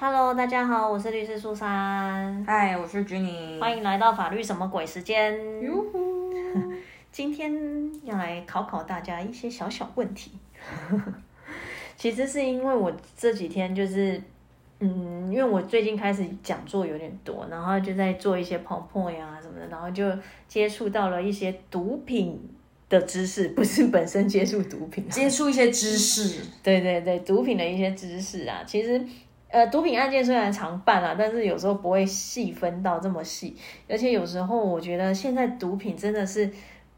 Hello，大家好，我是律师苏珊，嗨，我是 Jenny，欢迎来到法律什么鬼时间。哟呼，今天要来考考大家一些小小问题。其实是因为我这几天就是，嗯，因为我最近开始讲座有点多，然后就在做一些 PowerPoint 啊什么的，然后就接触到了一些毒品的知识，不是本身接触毒品啊，接触一些知识，对对对，毒品的一些知识啊，其实呃，毒品案件虽然常办啊，但是有时候不会细分到这么细，而且有时候我觉得现在毒品真的是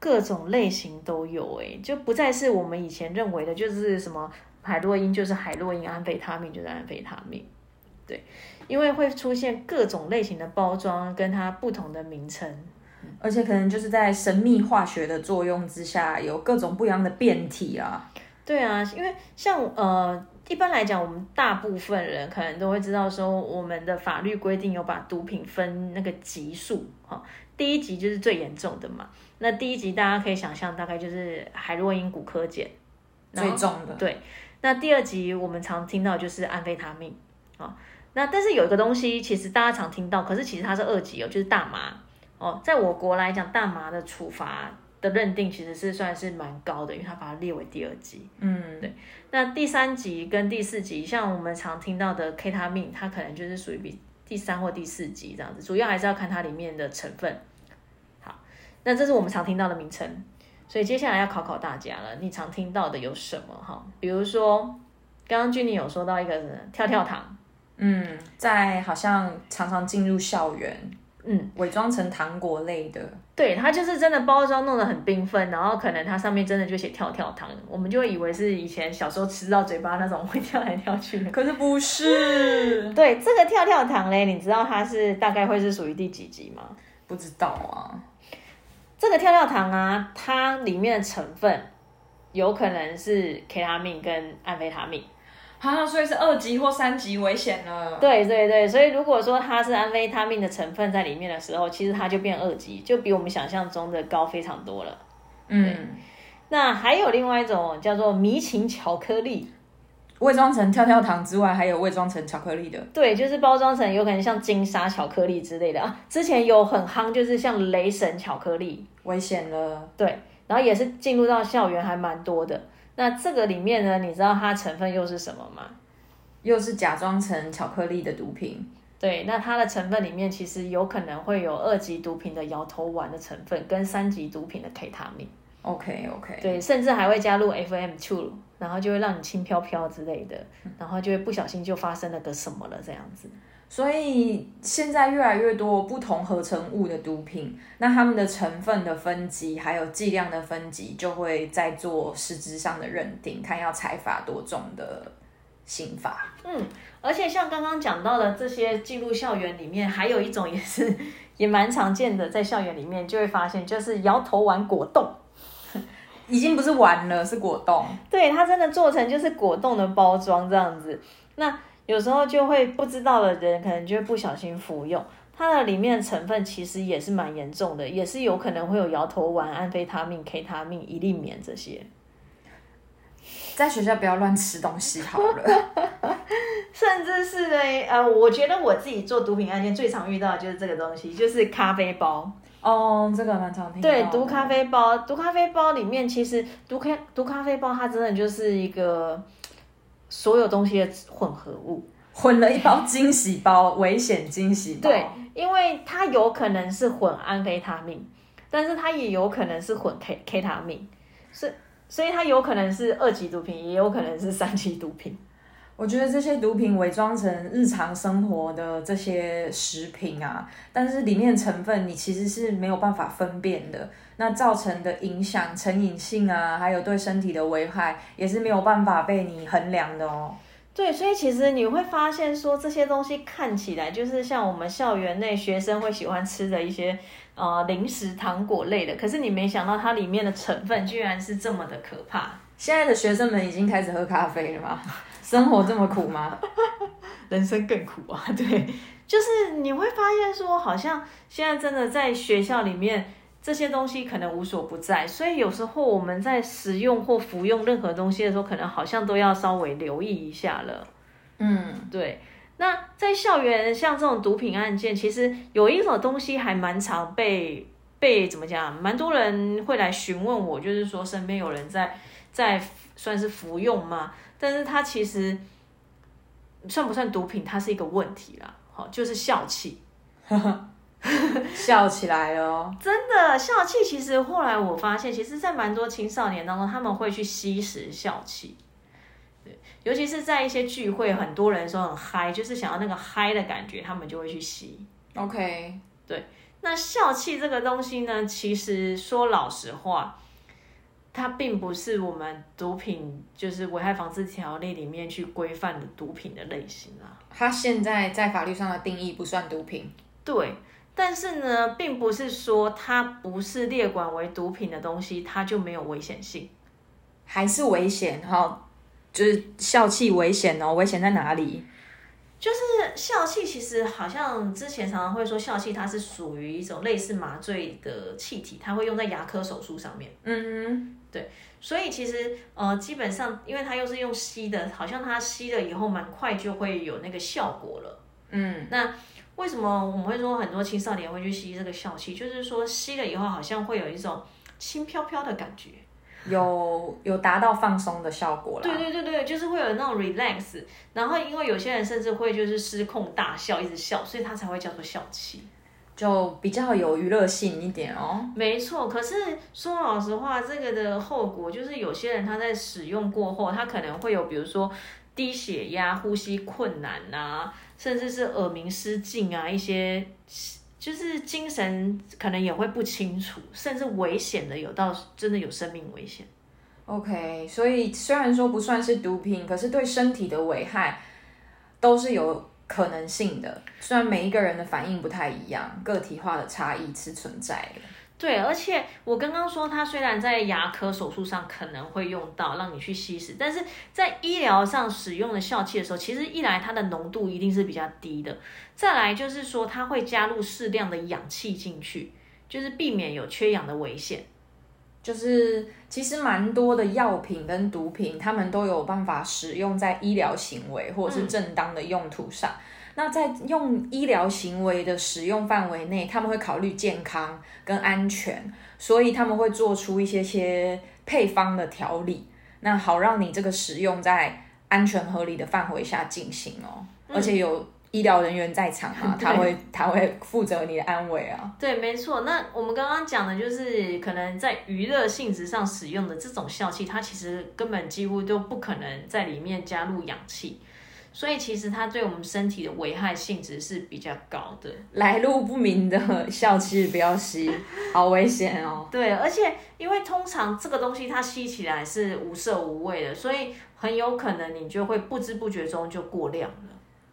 各种类型都有、欸，就不再是我们以前认为的，就是什么海洛因就是海洛因，安非他命就是安非他命，对，因为会出现各种类型的包装跟它不同的名称，而且可能就是在神秘化学的作用之下，有各种不一样的变体啊。对啊，因为像呃，一般来讲，我们大部分人可能都会知道说，我们的法律规定有把毒品分那个级数，哈、第一级就是最严重的嘛。那第一级大家可以想象，大概就是海洛因、骨科碱，最重的，对，那第二级我们常听到就是安非他命啊、那但是有一个东西，其实大家常听到，可是其实它是二级哦，就是大麻哦。在我国来讲，大麻的处罚的认定其实是算是蛮高的，因为它把它列为第二级。嗯，对那第三级跟第四级，像我们常听到的 K 他命，它可能就是属于比第三或第四级这样子，主要还是要看它里面的成分。好，那这是我们常听到的名称，所以接下来要考考大家了，你常听到的有什么哈？比如说，刚刚君妮有说到一个跳跳糖，嗯，在好像常常进入校园，嗯，伪装成糖果类的，对，它就是真的包装弄得很缤纷，然后可能它上面真的就写跳跳糖，我们就会以为是以前小时候吃到嘴巴那种会跳来跳去的。可是不是，对，这个跳跳糖嘞，你知道它是大概会是属于第几集吗？不知道啊。这个跳跳糖啊，它里面的成分有可能是 K 他命跟安非他命。啊，所以是二级或三级危险了。对对对，所以如果说它是安非他命的成分在里面的时候，其实它就变二级，就比我们想象中的高非常多了。嗯，那还有另外一种叫做迷情巧克力，伪装成跳跳糖之外，还有伪装成巧克力的。对，就是包装成有可能像金沙巧克力之类的啊。之前有很夯，就是像雷神巧克力，危险了，对，然后也是进入到校园还蛮多的。那这个里面呢，你知道它成分又是什么吗？又是假装成巧克力的毒品。对，那它的成分里面其实有可能会有二级毒品的摇头丸的成分，跟三级毒品的 K 他命，OK OK，对，甚至还会加入 FM two，然后就会让你轻飘飘之类的，然后就会不小心就发生了个什么了这样子。所以现在越来越多不同合成物的毒品，那它们的成分的分级还有剂量的分级，就会在做实质上的认定，看要裁罚多重的刑罚。嗯，而且像刚刚讲到的这些进入校园里面，还有一种也是也蛮常见的，在校园里面就会发现，就是摇头丸果冻。已经不是丸了，是果冻。对，它真的做成就是果冻的包装这样子。那有时候就会不知道的人，可能就会不小心服用。它的里面的成分其实也是蛮严重的，也是有可能会有摇头丸、安非他命、K 他命、一粒棉这些。在学校不要乱吃东西好了。甚至是呢，呃，我觉得我自己做毒品案件最常遇到的就是这个东西，就是咖啡包。哦，这个蛮常听。对，毒咖啡包，毒咖啡包里面其实毒咖毒咖啡包它真的就是一个所有东西的混合物。混了一包惊喜包，危险惊喜包。对，因为它有可能是混安非他命，但是它也有可能是混 K K 他命，是所以它有可能是二级毒品，也有可能是三级毒品。我觉得这些毒品伪装成日常生活的这些食品啊，但是里面成分你其实是没有办法分辨的，那造成的影响、成瘾性啊，还有对身体的危害，也是没有办法被你衡量的哦。对，所以其实你会发现说这些东西看起来就是像我们校园内学生会喜欢吃的一些呃零食、糖果类的，可是你没想到它里面的成分居然是这么的可怕。现在的学生们已经开始喝咖啡了吗？生活这么苦吗？人生更苦啊！对，就是你会发现说，好像现在真的在学校里面，这些东西可能无所不在，所以有时候我们在食用或服用任何东西的时候，可能好像都要稍微留意一下了。嗯，对，那在校园像这种毒品案件，其实有一种东西还蛮常被被怎么讲，蛮多人会来询问我，就是说身边有人在在算是服用吗？但是它其实算不算毒品，它是一个问题啦。好，就是笑气。笑起来哦，真的笑气，其实后来我发现，其实，在蛮多青少年当中，他们会去吸食笑气。对，尤其是在一些聚会，很多人说很嗨，就是想要那个嗨的感觉，他们就会去吸。OK，对，那笑气这个东西呢，其实说老实话，它并不是我们毒品就是危害防治条例里面去规范的毒品的类型啊。它现在在法律上的定义不算毒品。对，但是呢，并不是说它不是列管为毒品的东西，它就没有危险性。还是危险哈，就是笑气危险哦，危险在哪里？就是笑气，其实好像之前常常会说笑气，它是属于一种类似麻醉的气体，它会用在牙科手术上面。嗯对所以其实呃，基本上因为它又是用吸的，好像它吸了以后蛮快就会有那个效果了。嗯，那为什么我们会说很多青少年会去吸这个笑气？就是说吸了以后好像会有一种轻飘飘的感觉。有有达到放松的效果啦。对对对对，就是会有那种 relax，然后因为有些人甚至会就是失控大笑，一直笑，所以他才会叫做笑气。就比较有娱乐性一点哦。没错，可是说老实话，这个的后果就是有些人他在使用过后，他可能会有比如说低血压、呼吸困难啊，甚至是耳鸣失禁啊，一些就是精神可能也会不清楚，甚至危险的有到真的有生命危险。OK，所以虽然说不算是毒品，可是对身体的危害都是有可能性的。虽然每一个人的反应不太一样，个体化的差异是存在的。对，而且我刚刚说，它虽然在牙科手术上可能会用到，让你去吸食，但是在医疗上使用的笑气的时候，其实一来它的浓度一定是比较低的，再来就是说它会加入适量的氧气进去，就是避免有缺氧的危险。就是其实蛮多的药品跟毒品，他们都有办法使用在医疗行为或者是正当的用途上。那在用医疗行为的使用范围内，他们会考虑健康跟安全，所以他们会做出一些些配方的调理，那好让你这个使用在安全合理的范围下进行哦，而且有医疗人员在场嘛，他会他会负责你的安危啊。对，没错。那我们刚刚讲的就是可能在娱乐性质上使用的这种笑气，它其实根本几乎都不可能在里面加入氧气。所以其实它对我们身体的危害性质是比较高的。来路不明的笑气不要吸，好危险哦。对，而且因为通常这个东西它吸起来是无色无味的，所以很有可能你就会不知不觉中就过量了。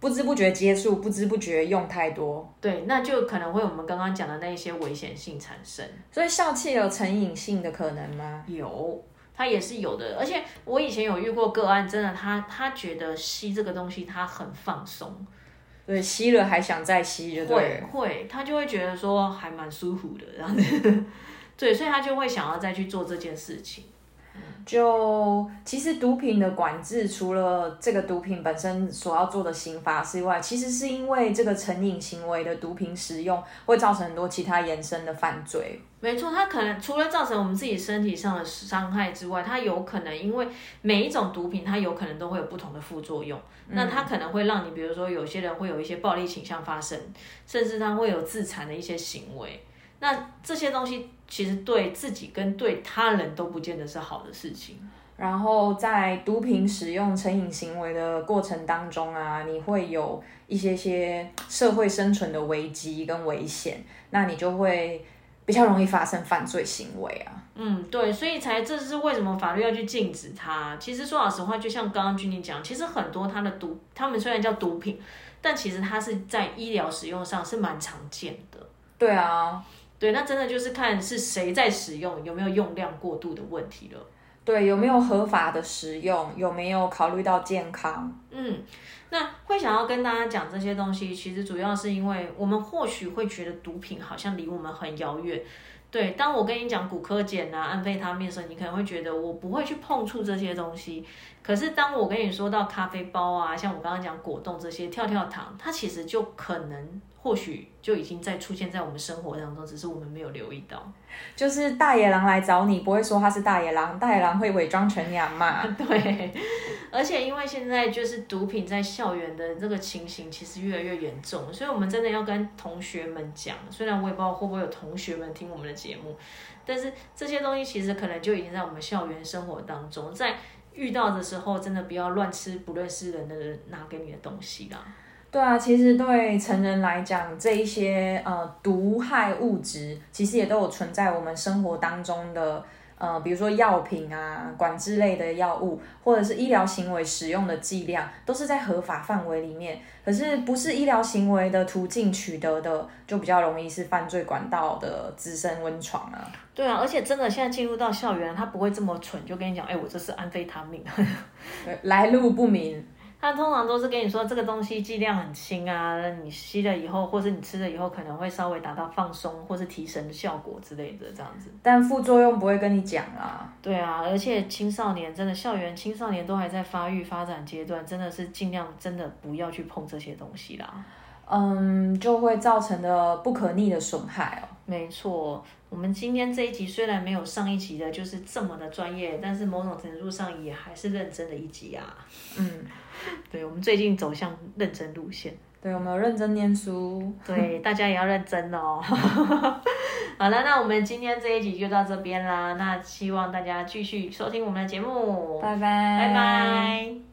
不知不觉接触，不知不觉用太多，对，那就可能会我们刚刚讲的那一些危险性产生。所以笑气有成瘾性的可能吗？有，它也是有的。而且我以前有遇过个案，真的他他觉得吸这个东西他很放松，对，吸了还想再吸，就对会。会，他就会觉得说还蛮舒服的这样子。对，所以他就会想要再去做这件事情。就其实毒品的管制，除了这个毒品本身所要做的刑罚之外，其实是因为这个成瘾行为的毒品使用，会造成很多其他延伸的犯罪。没错，它可能除了造成我们自己身体上的伤害之外，它有可能因为每一种毒品，它有可能都会有不同的副作用。那它可能会让你，比如说有些人会有一些暴力倾向发生，甚至他会有自残的一些行为。那这些东西其实对自己跟对他人都不见得是好的事情。然后在毒品使用成瘾行为的过程当中啊，你会有一些些社会生存的危机跟危险，那你就会比较容易发生犯罪行为啊。嗯，对，所以才这是为什么法律要去禁止它。其实说老实话，就像刚刚君妮讲，其实很多它的毒，他们虽然叫毒品，但其实它是在医疗使用上是蛮常见的。对啊，对，那真的就是看是谁在使用，有没有用量过度的问题了。对，有没有合法的使用？有没有考虑到健康？嗯，那会想要跟大家讲这些东西，其实主要是因为我们或许会觉得毒品好像离我们很遥远。对，当我跟你讲骨科碱啊、安非他命的时候，你可能会觉得我不会去碰触这些东西。可是当我跟你说到咖啡包啊，像我刚刚讲果冻这些跳跳糖，它其实就可能或许就已经在出现在我们生活当中，只是我们没有留意到。就是大野狼来找你，不会说他是大野狼，大野狼会伪装成你阿妈。对，而且因为现在就是毒品在校园的这个情形其实越来越严重，所以我们真的要跟同学们讲。虽然我也不知道会不会有同学们听我们的节目，但是这些东西其实可能就已经在我们校园生活当中，在遇到的时候，真的不要乱吃不认识人的人拿给你的东西啦。对啊，其实对成人来讲，这一些呃毒害物质，其实也都有存在我们生活当中的呃，比如说药品啊、管制类的药物，或者是医疗行为使用的剂量，都是在合法范围里面。可是不是医疗行为的途径取得的，就比较容易是犯罪管道的滋生温床啊。对啊，而且真的现在进入到校园，他不会这么蠢，就跟你讲，哎，我这是安非他命，来路不明。他通常都是跟你说这个东西剂量很轻啊，你吸了以后，或是你吃了以后，可能会稍微达到放松或是提神的效果之类的这样子。但副作用不会跟你讲啊。对啊，而且青少年真的校园青少年都还在发育发展阶段，真的是尽量真的不要去碰这些东西啦。嗯，就会造成的不可逆的损害哦。没错，我们今天这一集虽然没有上一集的就是这么的专业，但是某种程度上也还是认真的一集啊。嗯。对，我们最近走向认真路线。对，我们有认真念书。对，大家也要认真哦。好了，那我们今天这一集就到这边啦。那希望大家继续收听我们的节目。拜拜，拜拜。